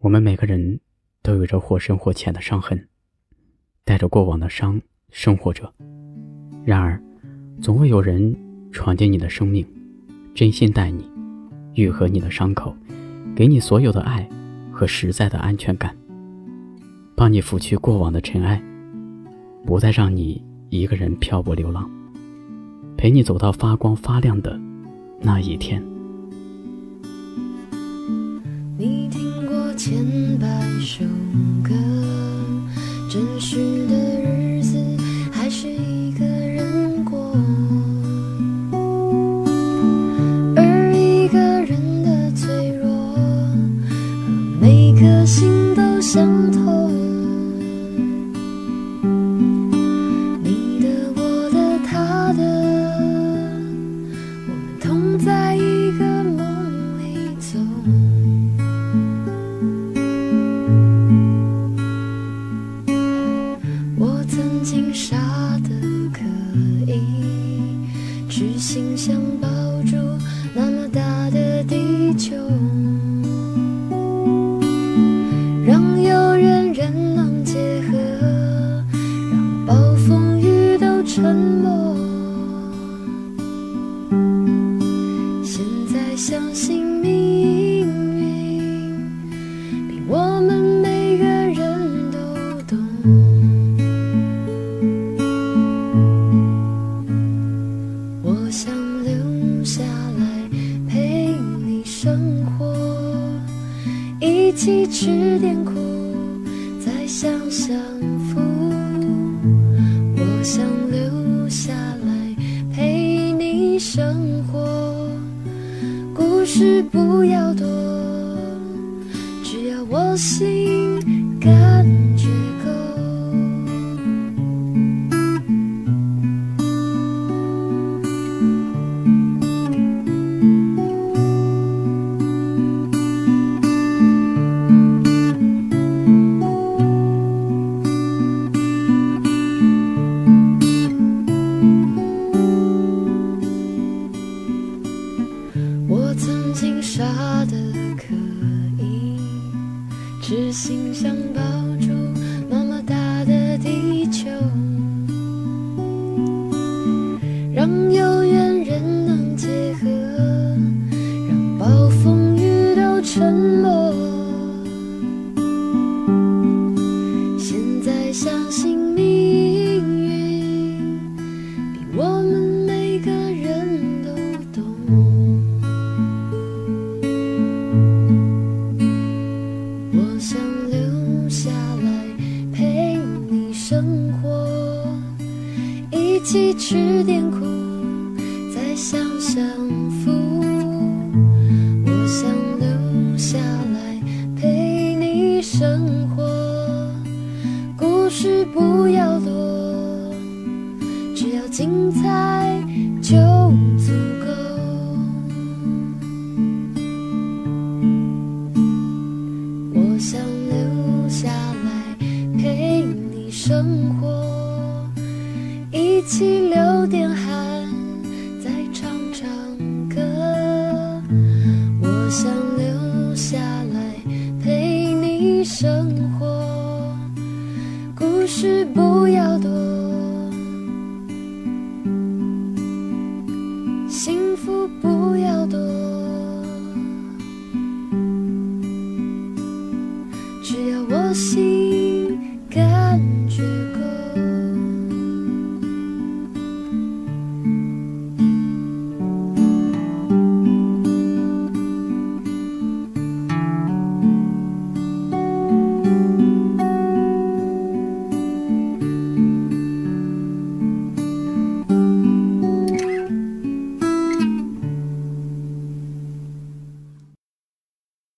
我们每个人都有着或深或浅的伤痕，带着过往的伤生活着。然而，总会有人闯进你的生命，真心待你，愈合你的伤口，给你所有的爱和实在的安全感，帮你拂去过往的尘埃，不再让你一个人漂泊流浪，陪你走到发光发亮的那一天。你听千百首歌，真实心想抱住那么大的地球，让有缘人能结合，让暴风雨都沉默。现在相信命一起吃点苦，再享享福。我想留下来陪你生活，故事不要多，只要我心心想抱住那么大的地球，让有缘人能结合，让暴风雨都沉默。现在相信一起吃点苦，再享享福。我想留下来陪你生活，故事不要多，只要精彩就足够。我想留下来陪你生活，一起流点汗，再唱唱歌。我想留下来陪你生活，故事不要多，幸福不要多。只要我心